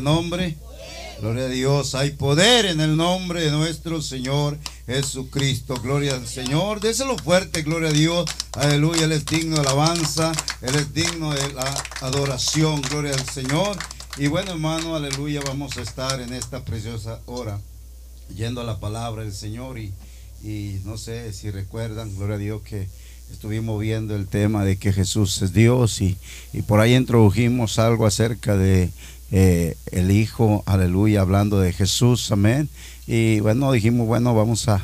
nombre? Gloria a Dios. Hay poder en el nombre de nuestro Señor Jesucristo. Gloria al Señor. Déselo fuerte, gloria a Dios. Aleluya. Él es digno de alabanza. Él es digno de la adoración. Gloria al Señor. Y bueno, hermano, aleluya. Vamos a estar en esta preciosa hora yendo a la palabra del Señor. Y, y no sé si recuerdan, gloria a Dios, que estuvimos viendo el tema de que Jesús es Dios. Y, y por ahí introdujimos algo acerca de eh, el Hijo, aleluya, hablando de Jesús, amén. Y bueno, dijimos, bueno, vamos a,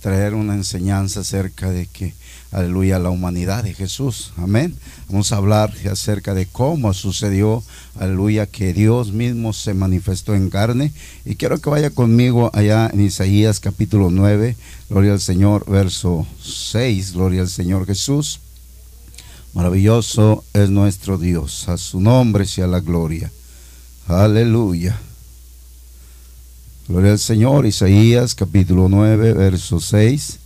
traer una enseñanza acerca de que, aleluya, la humanidad de Jesús, amén. Vamos a hablar acerca de cómo sucedió, aleluya, que Dios mismo se manifestó en carne. Y quiero que vaya conmigo allá en Isaías capítulo 9, gloria al Señor, verso 6, gloria al Señor Jesús. Maravilloso es nuestro Dios, a su nombre sea la gloria. Aleluya. Gloria al Señor. Isaías capítulo 9, verso 6.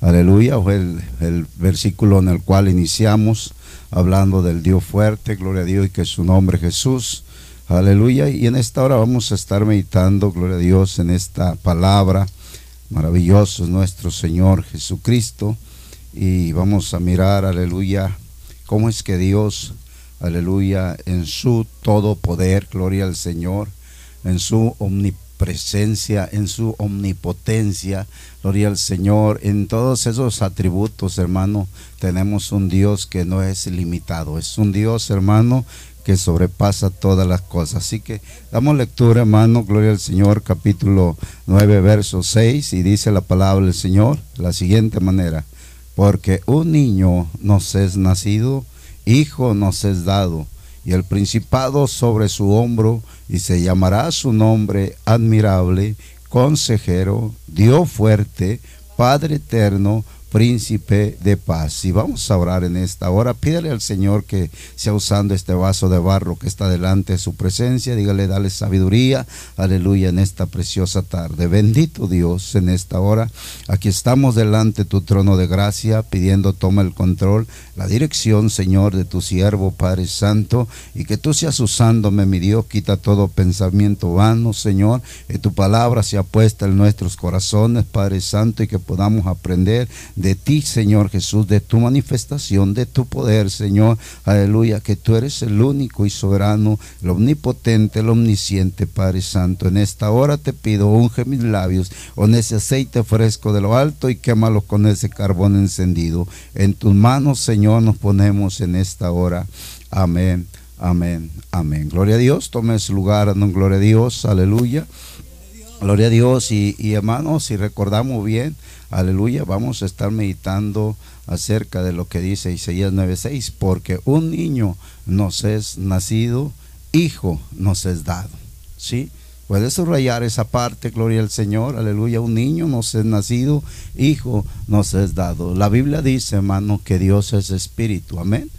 Aleluya. Fue el, versículo en el cual iniciamos hablando del Dios fuerte. Gloria a Dios y que su nombre Jesús. Aleluya. Y en esta hora vamos a estar meditando, gloria a Dios, en esta palabra. Maravilloso es nuestro Señor Jesucristo. Y vamos a mirar, aleluya, cómo es que Dios aleluya, en su todo poder, gloria al Señor, en su omnipresencia, en su omnipotencia, gloria al Señor, en todos esos atributos, hermano, tenemos un Dios que no es limitado, es un Dios, hermano, que sobrepasa todas las cosas. Así que damos lectura, hermano, gloria al Señor, capítulo 9, verso 6, y dice la palabra del Señor de la siguiente manera, porque un niño nos es nacido, Hijo nos es dado, y el principado sobre su hombro, y se llamará su nombre admirable, consejero, Dios fuerte, Padre eterno, príncipe de paz. Y vamos a orar en esta hora. Pídele al Señor que sea usando este vaso de barro que está delante de su presencia. Dígale, dale sabiduría. Aleluya en esta preciosa tarde. Bendito Dios en esta hora. Aquí estamos delante de tu trono de gracia pidiendo toma el control, la dirección, Señor, de tu siervo, Padre Santo. Y que tú seas usándome, mi Dios. Quita todo pensamiento vano, Señor. Que tu palabra sea puesta en nuestros corazones, Padre Santo, y que podamos aprender de ti, Señor Jesús, de tu manifestación, de tu poder, Señor. Aleluya, que tú eres el único y soberano, el omnipotente, el omnisciente, Padre Santo. En esta hora te pido, unge mis labios con ese aceite fresco de lo alto y quémalo con ese carbón encendido. En tus manos, Señor, nos ponemos en esta hora. Amén, amén, amén. Gloria a Dios, tome su lugar, no gloria a Dios, aleluya. Gloria a Dios y, y hermanos, si recordamos bien, Aleluya, vamos a estar meditando acerca de lo que dice Isaías 9:6, porque un niño nos es nacido, hijo nos es dado. ¿Sí? Puedes subrayar esa parte, gloria al Señor, aleluya. Un niño nos es nacido, hijo nos es dado. La Biblia dice, hermano, que Dios es espíritu, amén.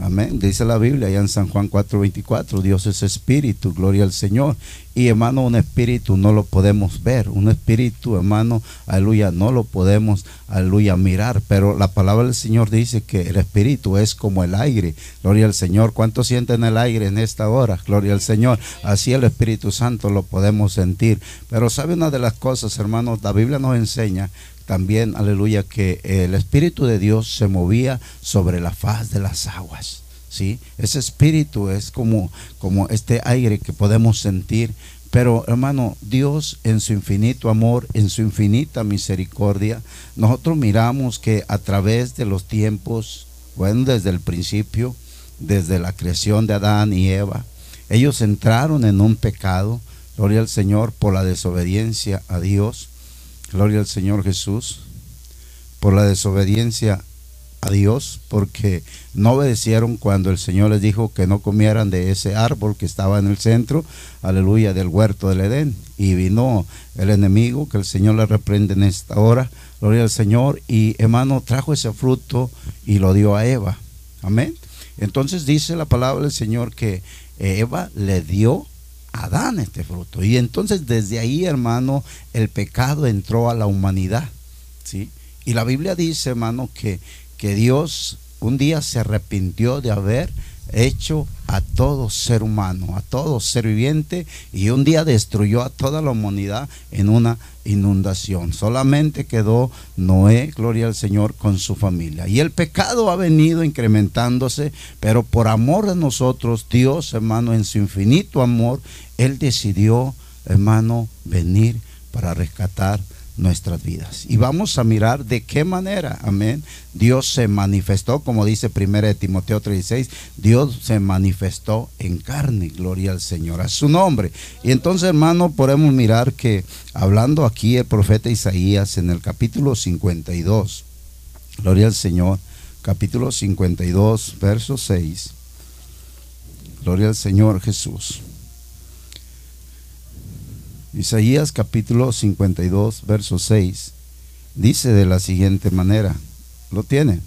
Amén. Dice la Biblia allá en San Juan 4:24, Dios es espíritu, gloria al Señor. Y hermano, un espíritu no lo podemos ver, un espíritu, hermano, aleluya, no lo podemos, aleluya, mirar. Pero la palabra del Señor dice que el espíritu es como el aire, gloria al Señor. ¿Cuánto sienten el aire en esta hora? Gloria al Señor. Así el Espíritu Santo lo podemos sentir. Pero sabe una de las cosas, hermanos, la Biblia nos enseña también, aleluya, que el Espíritu de Dios se movía sobre la faz de las aguas. ¿sí? Ese espíritu es como, como este aire que podemos sentir. Pero hermano, Dios en su infinito amor, en su infinita misericordia, nosotros miramos que a través de los tiempos, bueno, desde el principio, desde la creación de Adán y Eva, ellos entraron en un pecado, gloria al Señor, por la desobediencia a Dios. Gloria al Señor Jesús por la desobediencia a Dios, porque no obedecieron cuando el Señor les dijo que no comieran de ese árbol que estaba en el centro, aleluya, del huerto del Edén. Y vino el enemigo, que el Señor le reprende en esta hora, gloria al Señor, y hermano trajo ese fruto y lo dio a Eva. Amén. Entonces dice la palabra del Señor que Eva le dio Adán este fruto. Y entonces desde ahí, hermano, el pecado entró a la humanidad. ¿sí? Y la Biblia dice, hermano, que, que Dios un día se arrepintió de haber hecho a todo ser humano, a todo ser viviente, y un día destruyó a toda la humanidad en una inundación. Solamente quedó Noé, gloria al Señor, con su familia. Y el pecado ha venido incrementándose, pero por amor de nosotros, Dios, hermano, en su infinito amor, Él decidió, hermano, venir para rescatar nuestras vidas. Y vamos a mirar de qué manera, amén, Dios se manifestó, como dice 1 Timoteo 36, Dios se manifestó en carne, gloria al Señor, a su nombre. Y entonces, hermano, podemos mirar que hablando aquí el profeta Isaías en el capítulo 52, gloria al Señor, capítulo 52, verso 6, gloria al Señor Jesús. Isaías capítulo 52, verso 6, dice de la siguiente manera, lo tiene,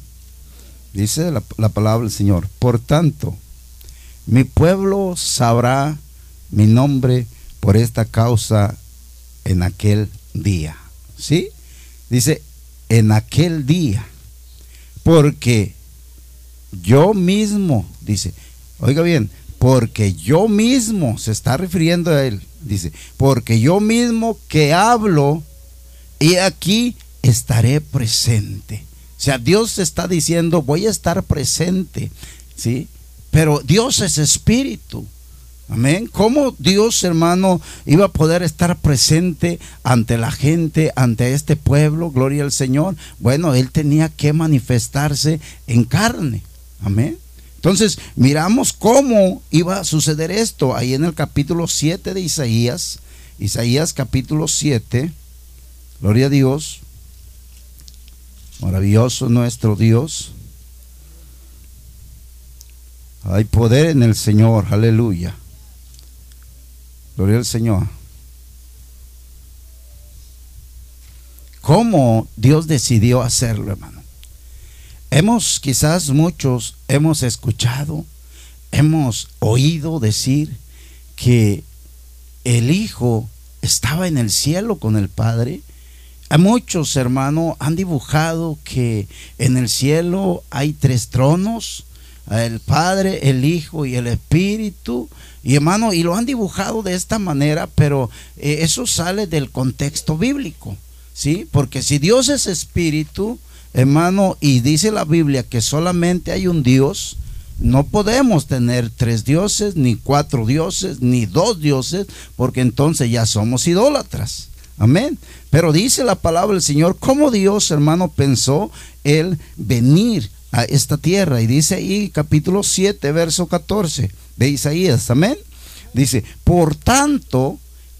dice la, la palabra del Señor, por tanto, mi pueblo sabrá mi nombre por esta causa en aquel día. ¿Sí? Dice, en aquel día. Porque yo mismo, dice, oiga bien, porque yo mismo, se está refiriendo a él, dice, porque yo mismo que hablo, y aquí estaré presente. O sea, Dios está diciendo, voy a estar presente, ¿sí? Pero Dios es espíritu. Amén. ¿Cómo Dios, hermano, iba a poder estar presente ante la gente, ante este pueblo? Gloria al Señor. Bueno, Él tenía que manifestarse en carne. Amén. Entonces, miramos cómo iba a suceder esto ahí en el capítulo 7 de Isaías. Isaías capítulo 7. Gloria a Dios. Maravilloso nuestro Dios. Hay poder en el Señor. Aleluya. Gloria al Señor. ¿Cómo Dios decidió hacerlo, hermano? Hemos, quizás muchos, hemos escuchado, hemos oído decir que el Hijo estaba en el cielo con el Padre. A muchos, hermanos, han dibujado que en el cielo hay tres tronos, el Padre, el Hijo y el Espíritu. Y hermano, y lo han dibujado de esta manera, pero eh, eso sale del contexto bíblico, ¿sí? Porque si Dios es espíritu, hermano, y dice la Biblia que solamente hay un Dios, no podemos tener tres dioses, ni cuatro dioses, ni dos dioses, porque entonces ya somos idólatras. Amén. Pero dice la palabra del Señor, cómo Dios, hermano, pensó el venir a esta tierra. Y dice ahí capítulo 7, verso 14 de Isaías. Amén. Dice, por tanto,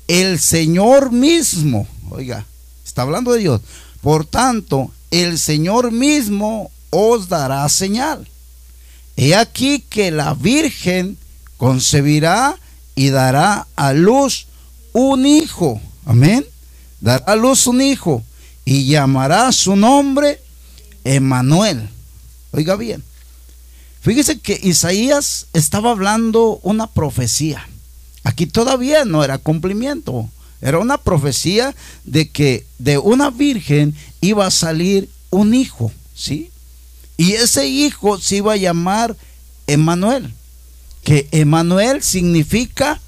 el Señor mismo, oiga, está hablando de Dios, por tanto, el Señor mismo os dará señal. He aquí que la Virgen concebirá y dará a luz un hijo. Amén. Dará a luz un hijo y llamará su nombre Emanuel. Oiga bien. Fíjese que Isaías estaba hablando una profecía. Aquí todavía no era cumplimiento. Era una profecía de que de una virgen iba a salir un hijo, ¿sí? Y ese hijo se iba a llamar Emanuel, que Emanuel significa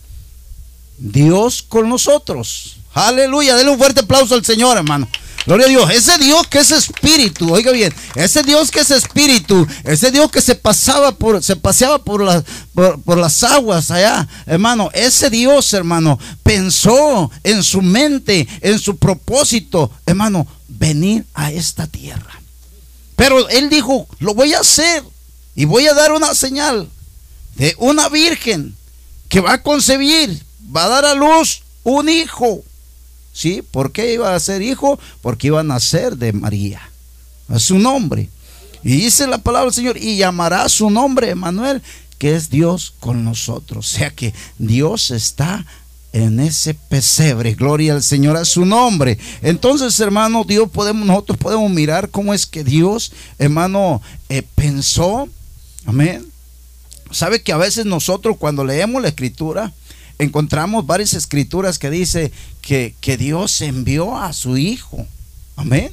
Dios con nosotros. Aleluya, denle un fuerte aplauso al Señor, hermano. Gloria a Dios. Ese Dios que es espíritu, oiga bien, ese Dios que es espíritu, ese Dios que se pasaba por, se paseaba por, las por, las aguas allá, hermano, ese Dios, hermano, pensó en su mente, en su propósito, hermano, venir a esta tierra. Pero él dijo, lo voy a hacer y voy a dar una señal de una virgen que va a concebir, va a dar a luz un hijo. ¿Sí? ¿Por qué iba a ser hijo? Porque iba a nacer de María. A su nombre. Y dice la palabra del Señor, y llamará su nombre Emanuel, que es Dios con nosotros. O sea que Dios está en ese pesebre. Gloria al Señor a su nombre. Entonces, hermano, Dios podemos, nosotros podemos mirar cómo es que Dios, hermano, eh, pensó. Amén. Sabe que a veces nosotros cuando leemos la escritura, encontramos varias escrituras que dice que, que Dios envió a su Hijo. Amén.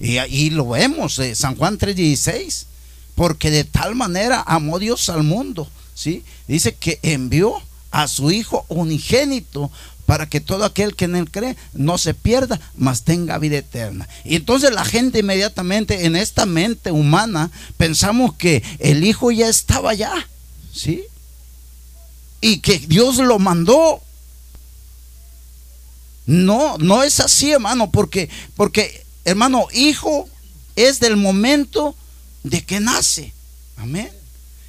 Y ahí lo vemos, eh, San Juan 3:16. porque de tal manera amó Dios al mundo, ¿sí? Dice que envió a su Hijo unigénito para que todo aquel que en él cree no se pierda, mas tenga vida eterna. Y entonces la gente inmediatamente en esta mente humana pensamos que el Hijo ya estaba allá, ¿sí? Y que Dios lo mandó. No, no es así, hermano, porque, porque, hermano, hijo es del momento de que nace. Amén.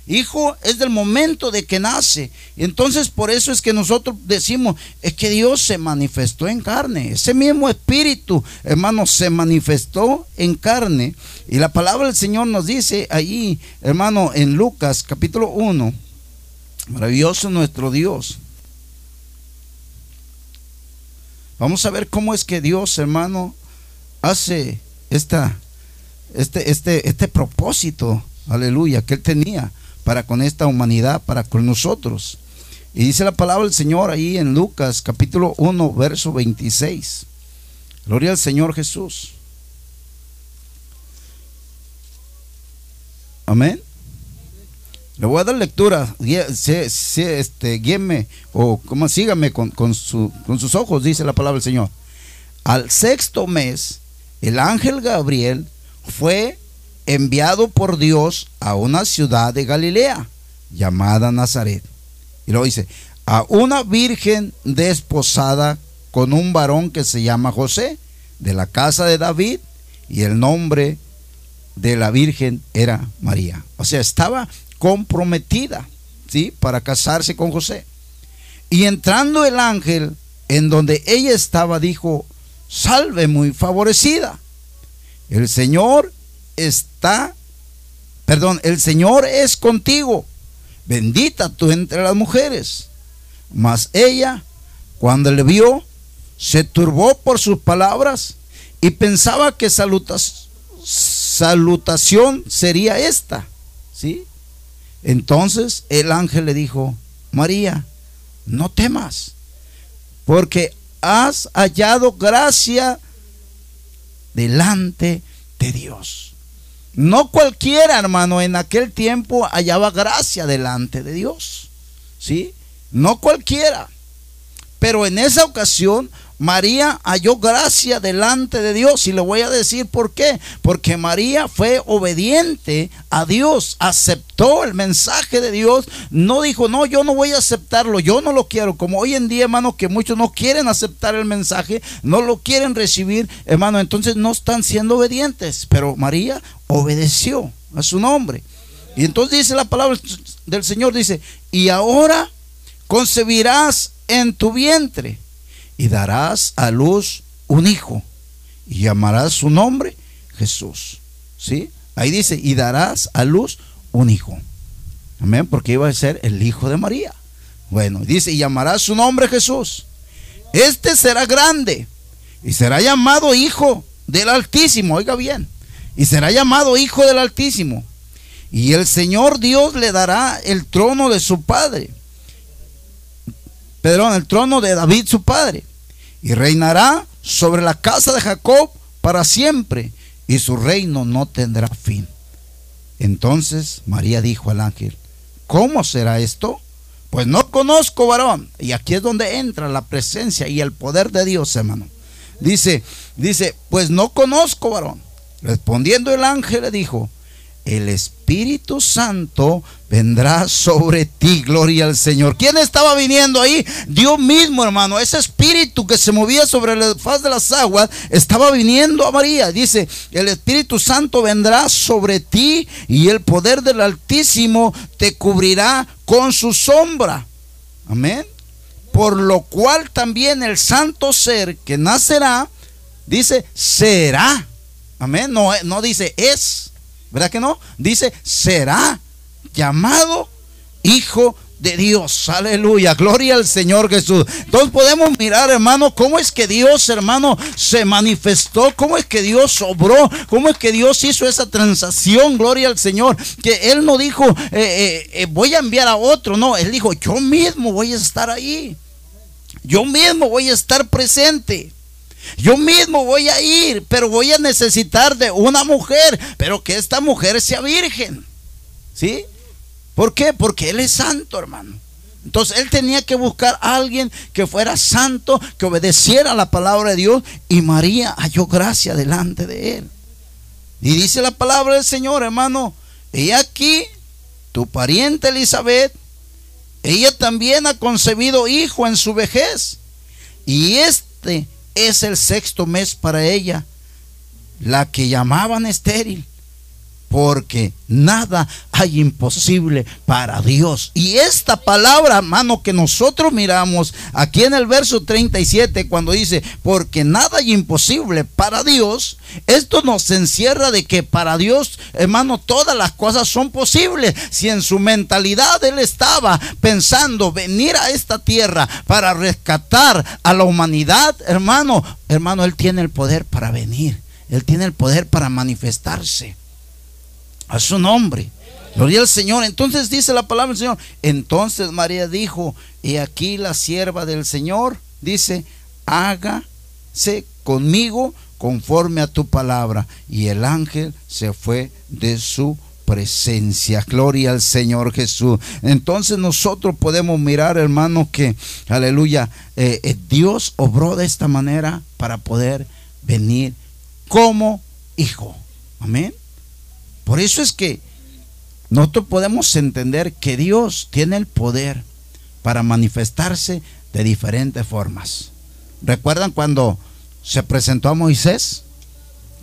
Hijo es del momento de que nace. Entonces por eso es que nosotros decimos, es que Dios se manifestó en carne. Ese mismo espíritu, hermano, se manifestó en carne. Y la palabra del Señor nos dice allí, hermano, en Lucas capítulo 1, maravilloso nuestro Dios. Vamos a ver cómo es que Dios, hermano, hace esta, este, este, este propósito, aleluya, que Él tenía para con esta humanidad, para con nosotros. Y dice la palabra del Señor ahí en Lucas capítulo 1, verso 26. Gloria al Señor Jesús. Amén. Le voy a dar lectura. este, guíeme o como sígame con, con, con sus ojos, dice la palabra del Señor. Al sexto mes, el ángel Gabriel fue enviado por Dios a una ciudad de Galilea llamada Nazaret. Y luego dice, a una virgen desposada con un varón que se llama José, de la casa de David, y el nombre de la virgen era María. O sea, estaba comprometida, ¿sí? Para casarse con José. Y entrando el ángel en donde ella estaba, dijo, salve muy favorecida. El Señor está, perdón, el Señor es contigo, bendita tú entre las mujeres. Mas ella, cuando le vio, se turbó por sus palabras y pensaba que salutación sería esta, ¿sí? Entonces el ángel le dijo, María, no temas, porque has hallado gracia delante de Dios. No cualquiera, hermano, en aquel tiempo hallaba gracia delante de Dios. ¿Sí? No cualquiera. Pero en esa ocasión María halló gracia delante de Dios. Y le voy a decir por qué. Porque María fue obediente a Dios, aceptó el mensaje de Dios. No dijo, no, yo no voy a aceptarlo, yo no lo quiero. Como hoy en día, hermano, que muchos no quieren aceptar el mensaje, no lo quieren recibir, hermano, entonces no están siendo obedientes. Pero María obedeció a su nombre. Y entonces dice la palabra del Señor, dice, y ahora concebirás en tu vientre y darás a luz un hijo y llamarás su nombre Jesús. ¿Sí? Ahí dice, y darás a luz un hijo. Amén, porque iba a ser el hijo de María. Bueno, dice, y llamarás su nombre Jesús. Este será grande y será llamado hijo del Altísimo. Oiga bien, y será llamado hijo del Altísimo. Y el Señor Dios le dará el trono de su padre perdón, el trono de David su padre, y reinará sobre la casa de Jacob para siempre, y su reino no tendrá fin. Entonces María dijo al ángel, ¿cómo será esto? Pues no conozco varón. Y aquí es donde entra la presencia y el poder de Dios, hermano. Dice, dice, pues no conozco varón. Respondiendo el ángel le dijo, el Espíritu Santo vendrá sobre ti, gloria al Señor. ¿Quién estaba viniendo ahí? Dios mismo, hermano. Ese espíritu que se movía sobre la faz de las aguas estaba viniendo a María. Dice, el Espíritu Santo vendrá sobre ti y el poder del Altísimo te cubrirá con su sombra. Amén. Por lo cual también el santo ser que nacerá, dice, será. Amén. No, no dice es ¿Verdad que no? Dice, será llamado hijo de Dios. Aleluya. Gloria al Señor Jesús. Entonces podemos mirar, hermano, cómo es que Dios, hermano, se manifestó, cómo es que Dios obró, cómo es que Dios hizo esa transacción. Gloria al Señor. Que Él no dijo, eh, eh, eh, voy a enviar a otro. No, Él dijo, yo mismo voy a estar ahí. Yo mismo voy a estar presente. Yo mismo voy a ir, pero voy a necesitar de una mujer, pero que esta mujer sea virgen. ¿Sí? ¿Por qué? Porque Él es santo, hermano. Entonces Él tenía que buscar a alguien que fuera santo, que obedeciera la palabra de Dios. Y María halló gracia delante de Él. Y dice la palabra del Señor, hermano. Y aquí, tu pariente Elizabeth, ella también ha concebido hijo en su vejez. Y este es el sexto mes para ella, la que llamaban estéril porque nada hay imposible para Dios. Y esta palabra, hermano, que nosotros miramos aquí en el verso 37, cuando dice, porque nada hay imposible para Dios, esto nos encierra de que para Dios, hermano, todas las cosas son posibles. Si en su mentalidad él estaba pensando venir a esta tierra para rescatar a la humanidad, hermano, hermano, él tiene el poder para venir. Él tiene el poder para manifestarse a su nombre. Gloria al Señor. Entonces dice la palabra del Señor. Entonces María dijo, y aquí la sierva del Señor dice, hágase conmigo conforme a tu palabra. Y el ángel se fue de su presencia. Gloria al Señor Jesús. Entonces nosotros podemos mirar, hermano, que, aleluya, eh, eh, Dios obró de esta manera para poder venir como hijo. Amén. Por eso es que nosotros podemos entender que Dios tiene el poder para manifestarse de diferentes formas. ¿Recuerdan cuando se presentó a Moisés?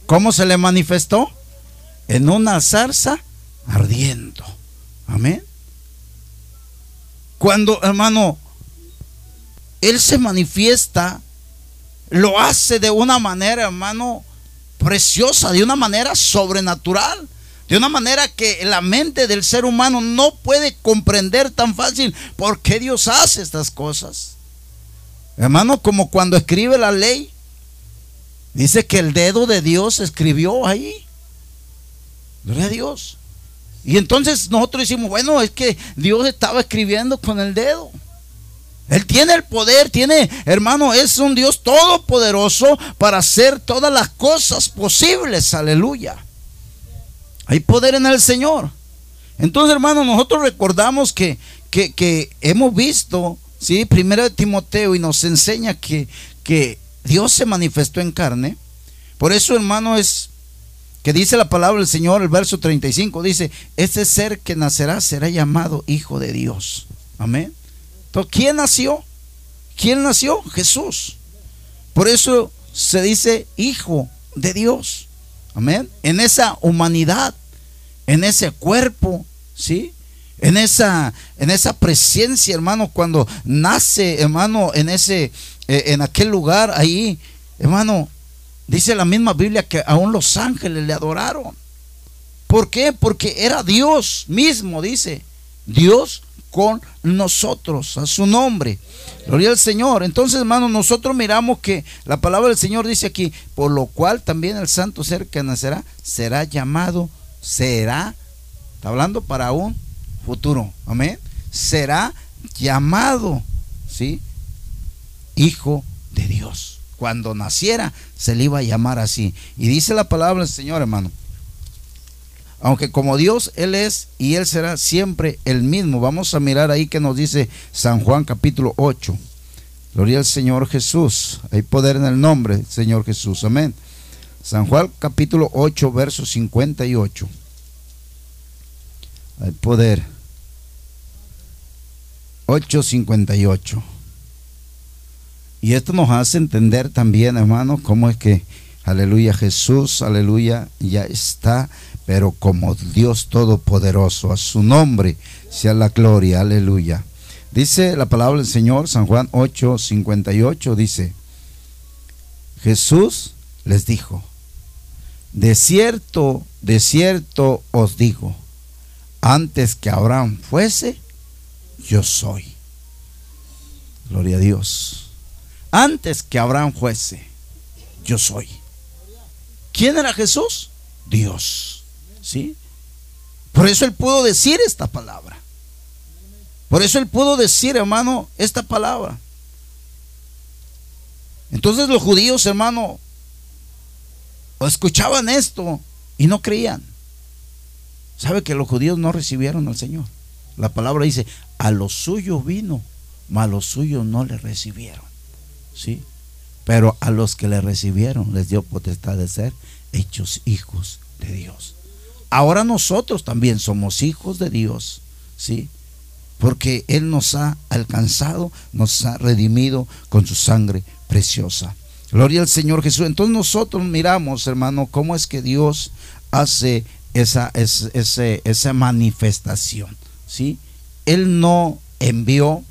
¿Cómo se le manifestó? En una zarza ardiendo. Amén. Cuando, hermano, Él se manifiesta, lo hace de una manera, hermano, preciosa, de una manera sobrenatural de una manera que la mente del ser humano no puede comprender tan fácil por qué Dios hace estas cosas. Hermano, como cuando escribe la ley, dice que el dedo de Dios escribió ahí. Gloria a Dios. Y entonces nosotros decimos, bueno, es que Dios estaba escribiendo con el dedo. Él tiene el poder, tiene, hermano, es un Dios todopoderoso para hacer todas las cosas posibles. Aleluya. Hay poder en el Señor. Entonces, hermano, nosotros recordamos que, que, hemos visto, ¿sí? Primero de Timoteo y nos enseña que, que Dios se manifestó en carne. Por eso, hermano, es que dice la palabra del Señor, el verso 35, dice, este ser que nacerá será llamado Hijo de Dios. Amén. Entonces, ¿quién nació? ¿Quién nació? Jesús. Por eso se dice Hijo de Dios. Amén. En esa humanidad en ese cuerpo, ¿sí? En esa, en esa presencia, hermano, cuando nace, hermano, en ese, eh, en aquel lugar ahí, hermano, dice la misma Biblia que aún los ángeles le adoraron. ¿Por qué? Porque era Dios mismo, dice, Dios con nosotros, a su nombre. Gloria al Señor. Entonces, hermano, nosotros miramos que la palabra del Señor dice aquí, por lo cual también el santo ser que nacerá será llamado será, está hablando para un futuro, amén, será llamado, ¿sí? Hijo de Dios. Cuando naciera se le iba a llamar así. Y dice la palabra del Señor, hermano. Aunque como Dios Él es y Él será siempre el mismo. Vamos a mirar ahí que nos dice San Juan capítulo 8. Gloria al Señor Jesús. Hay poder en el nombre, Señor Jesús. Amén. San Juan capítulo 8, verso 58. Hay poder. 8.58. Y esto nos hace entender también, hermanos, cómo es que, aleluya, Jesús, aleluya, ya está, pero como Dios Todopoderoso, a su nombre sea la gloria, aleluya. Dice la palabra del Señor, San Juan 8.58, dice, Jesús les dijo, de cierto, de cierto os digo, antes que Abraham fuese, yo soy. Gloria a Dios. Antes que Abraham fuese, yo soy. ¿Quién era Jesús? Dios. ¿Sí? Por eso él pudo decir esta palabra. Por eso él pudo decir, hermano, esta palabra. Entonces los judíos, hermano, escuchaban esto y no creían. ¿Sabe que los judíos no recibieron al Señor? La palabra dice, a los suyos vino, mas a los suyos no le recibieron. ¿Sí? Pero a los que le recibieron les dio potestad de ser hechos hijos de Dios. Ahora nosotros también somos hijos de Dios, ¿sí? Porque Él nos ha alcanzado, nos ha redimido con su sangre preciosa. Gloria al Señor Jesús. Entonces nosotros miramos, hermano, cómo es que Dios hace esa, esa, manifestación, ¿sí? Él no envió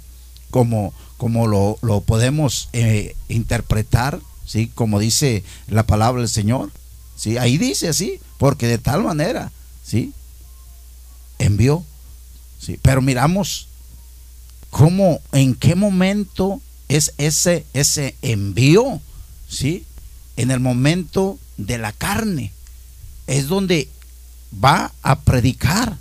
como, como lo, podemos eh, interpretar, ¿sí? Como dice la palabra del Señor, ¿sí? Ahí dice así, porque de tal manera, ¿sí? Envió, ¿sí? Pero miramos cómo, en qué momento es ese, ese envío, ¿sí? En el momento de la carne, es donde va a predicar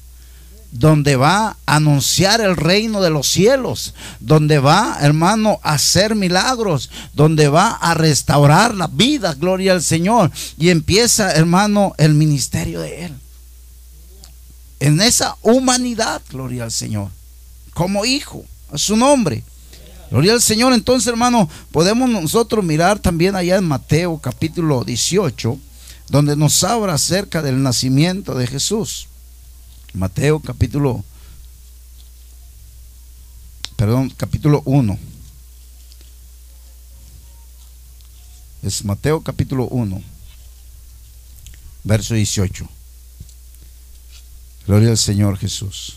donde va a anunciar el reino de los cielos, donde va, hermano, a hacer milagros, donde va a restaurar la vida, gloria al Señor. Y empieza, hermano, el ministerio de Él. En esa humanidad, gloria al Señor, como hijo, a su nombre. Gloria al Señor. Entonces, hermano, podemos nosotros mirar también allá en Mateo capítulo 18, donde nos habla acerca del nacimiento de Jesús. Mateo capítulo, perdón, capítulo 1. Es Mateo capítulo 1, verso 18. Gloria al Señor Jesús.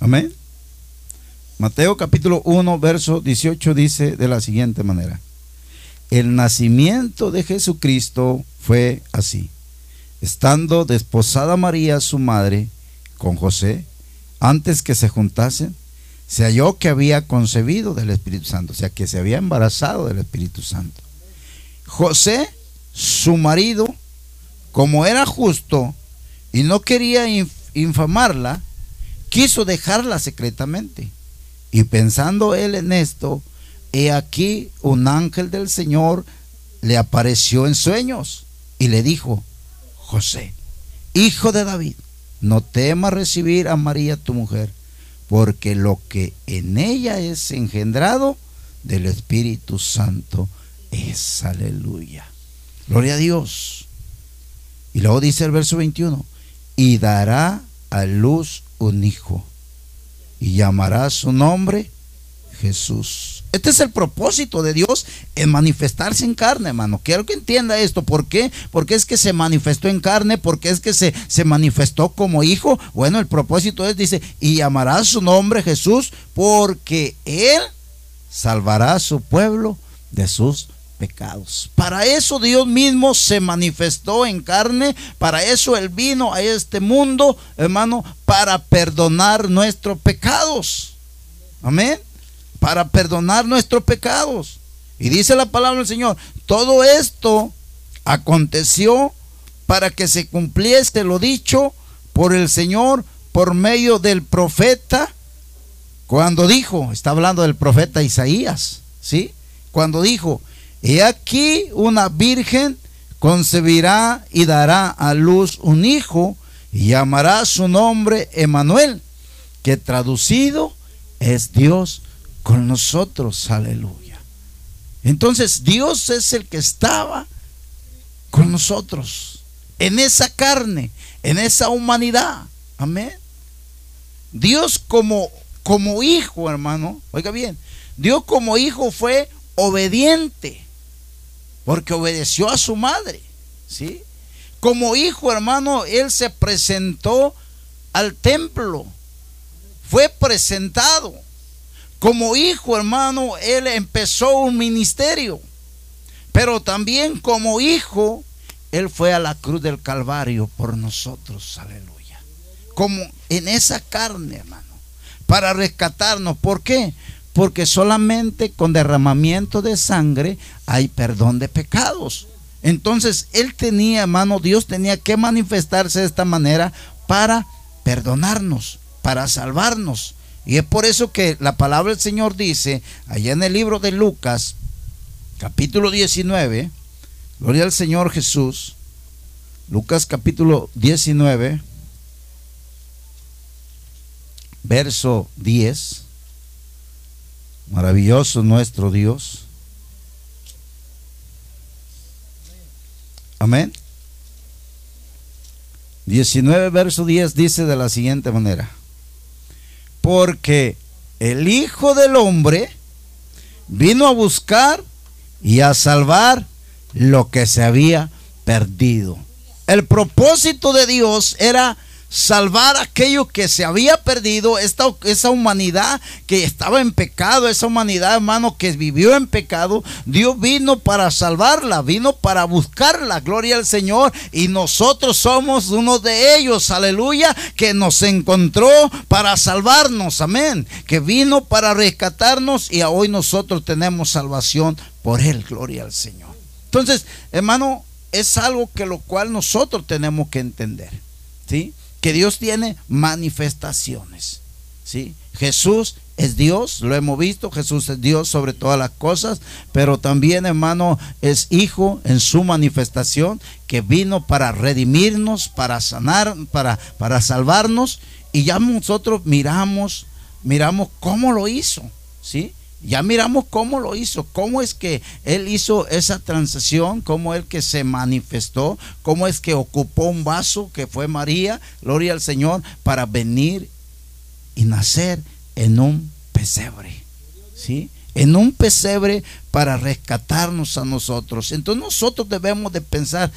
Amén. Mateo capítulo 1, verso 18 dice de la siguiente manera. El nacimiento de Jesucristo fue así. Estando desposada María, su madre, con José, antes que se juntasen, se halló que había concebido del Espíritu Santo, o sea, que se había embarazado del Espíritu Santo. José, su marido, como era justo y no quería infamarla, quiso dejarla secretamente. Y pensando él en esto, he aquí un ángel del Señor le apareció en sueños y le dijo, José, hijo de David, no temas recibir a María tu mujer, porque lo que en ella es engendrado del Espíritu Santo es aleluya. Gloria a Dios. Y luego dice el verso 21, y dará a luz un hijo y llamará su nombre Jesús. Este es el propósito de Dios en manifestarse en carne, hermano. Quiero que entienda esto. ¿Por qué? Porque es que se manifestó en carne, porque es que se, se manifestó como hijo. Bueno, el propósito es, dice, y llamará su nombre Jesús, porque Él salvará a su pueblo de sus pecados. Para eso Dios mismo se manifestó en carne, para eso Él vino a este mundo, hermano, para perdonar nuestros pecados. Amén. Para perdonar nuestros pecados. Y dice la palabra del Señor, todo esto aconteció para que se cumpliese lo dicho por el Señor por medio del profeta cuando dijo, está hablando del profeta Isaías, ¿sí? Cuando dijo, He aquí una virgen concebirá y dará a luz un hijo y llamará su nombre Emanuel, que traducido es Dios con nosotros. Aleluya. Entonces Dios es el que estaba con nosotros en esa carne, en esa humanidad. Amén. Dios como como hijo, hermano, oiga bien, Dios como hijo fue obediente porque obedeció a su madre, ¿sí? Como hijo, hermano, él se presentó al templo, fue presentado. Como hijo, hermano, él empezó un ministerio, pero también como hijo, él fue a la cruz del Calvario por nosotros, aleluya. Como en esa carne, hermano, para rescatarnos. ¿Por qué? Porque solamente con derramamiento de sangre hay perdón de pecados. Entonces él tenía, hermano, Dios tenía que manifestarse de esta manera para perdonarnos, para salvarnos. Y es por eso que la palabra del Señor dice, allá en el libro de Lucas, capítulo 19, gloria al Señor Jesús, Lucas capítulo 19, verso 10, maravilloso nuestro Dios. Amén. 19, verso 10 dice de la siguiente manera porque el Hijo del Hombre vino a buscar y a salvar lo que se había perdido. El propósito de Dios era salvar aquello que se había perdido, esta, esa humanidad que estaba en pecado, esa humanidad, hermano, que vivió en pecado. Dios vino para salvarla, vino para buscarla, gloria al Señor. Y nosotros somos uno de ellos, aleluya, que nos encontró para salvarnos, amén. Que vino para rescatarnos y hoy nosotros tenemos salvación por Él, gloria al Señor. Entonces, hermano, es algo que lo cual nosotros tenemos que entender, ¿sí? Que Dios tiene manifestaciones. ¿sí? Jesús es Dios, lo hemos visto, Jesús es Dios sobre todas las cosas, pero también, hermano, es Hijo en su manifestación, que vino para redimirnos, para sanar, para, para salvarnos, y ya nosotros miramos, miramos cómo lo hizo, ¿sí? Ya miramos cómo lo hizo, cómo es que él hizo esa transacción, cómo es que se manifestó, cómo es que ocupó un vaso que fue María, gloria al Señor, para venir y nacer en un pesebre. ¿Sí? En un pesebre para rescatarnos a nosotros. Entonces nosotros debemos de pensar,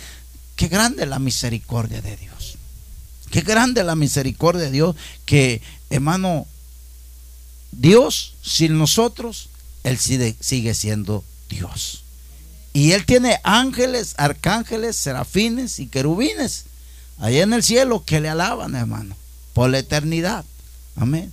qué grande la misericordia de Dios. Qué grande la misericordia de Dios que, hermano, Dios sin nosotros, Él sigue siendo Dios. Y Él tiene ángeles, arcángeles, serafines y querubines allá en el cielo que le alaban, hermano, por la eternidad. Amén.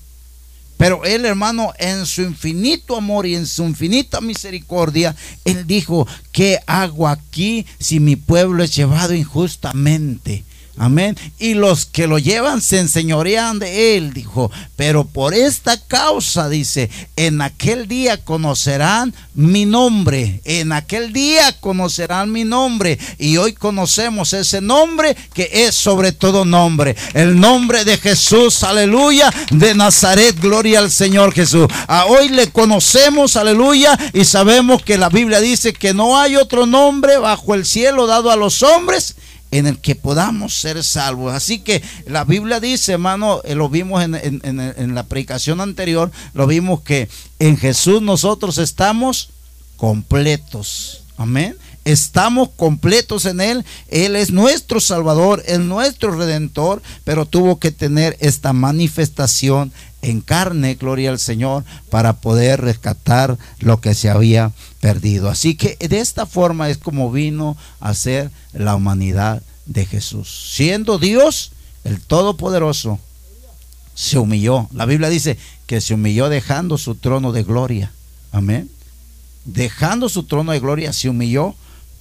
Pero Él, hermano, en su infinito amor y en su infinita misericordia, Él dijo, ¿qué hago aquí si mi pueblo es llevado injustamente? Amén. Y los que lo llevan se enseñorean de él, dijo. Pero por esta causa, dice, en aquel día conocerán mi nombre. En aquel día conocerán mi nombre. Y hoy conocemos ese nombre que es sobre todo nombre. El nombre de Jesús, aleluya, de Nazaret, gloria al Señor Jesús. A hoy le conocemos, aleluya, y sabemos que la Biblia dice que no hay otro nombre bajo el cielo dado a los hombres en el que podamos ser salvos. Así que la Biblia dice, hermano, eh, lo vimos en, la predicación anterior, lo vimos que en Jesús nosotros estamos completos. Amén. Estamos completos en Él. Él es nuestro Salvador, es nuestro Redentor, pero tuvo que tener esta manifestación en carne, gloria al Señor, para poder rescatar lo que se había perdido. Así que de esta forma es como vino a ser la humanidad de Jesús. Siendo Dios, el Todopoderoso, se humilló. La Biblia dice que se humilló dejando su trono de gloria. Amén. Dejando su trono de gloria, se humilló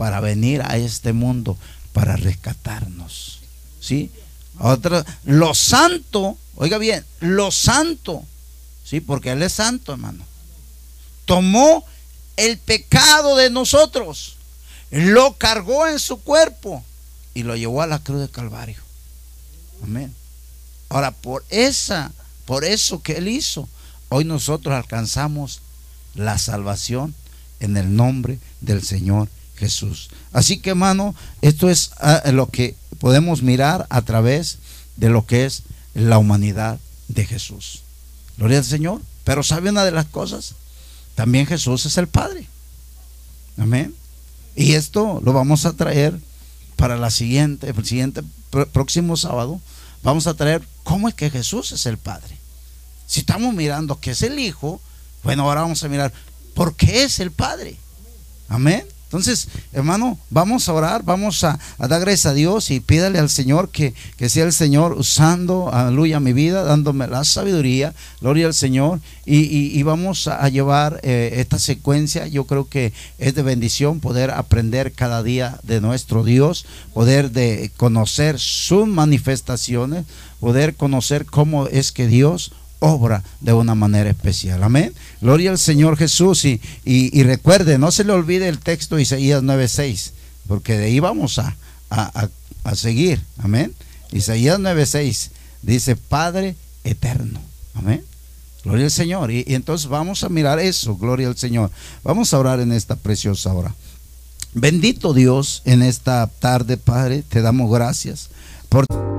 para venir a este mundo, para rescatarnos. ¿Sí? Otra, lo santo, oiga bien, lo santo, ¿sí? Porque Él es santo, hermano. Tomó el pecado de nosotros, lo cargó en su cuerpo y lo llevó a la cruz de Calvario. Amén. Ahora, por esa, por eso que él hizo, hoy nosotros alcanzamos la salvación en el nombre del Señor Jesús. Así que, hermano, esto es ah, lo que podemos mirar a través de lo que es la humanidad de Jesús. Gloria al Señor. Pero ¿sabe una de las cosas? También Jesús es el Padre. Amén. Y esto lo vamos a traer para la siguiente, el siguiente próximo sábado. Vamos a traer cómo es que Jesús es el Padre. Si estamos mirando que es el Hijo, bueno, ahora vamos a mirar por qué es el Padre. Amén. Entonces, hermano, vamos a orar, vamos a, dar gracias a Dios y pídale al Señor que, sea el Señor usando, aleluya, mi vida, dándome la sabiduría, gloria al Señor, y, vamos a, llevar eh, esta secuencia. Yo creo que es de bendición poder aprender cada día de nuestro Dios, poder de conocer sus manifestaciones, poder conocer cómo es que Dios obra de una manera especial. Amén. Gloria al Señor Jesús. Y, y, recuerde, no se le olvide el texto de Isaías 9:6, porque de ahí vamos a, a, seguir. Amén. Isaías 9:6 dice, Padre eterno. Amén. Gloria al Señor. Y, y, entonces vamos a mirar eso, gloria al Señor. Vamos a orar en esta preciosa hora. Bendito Dios en esta tarde, Padre, te damos gracias por...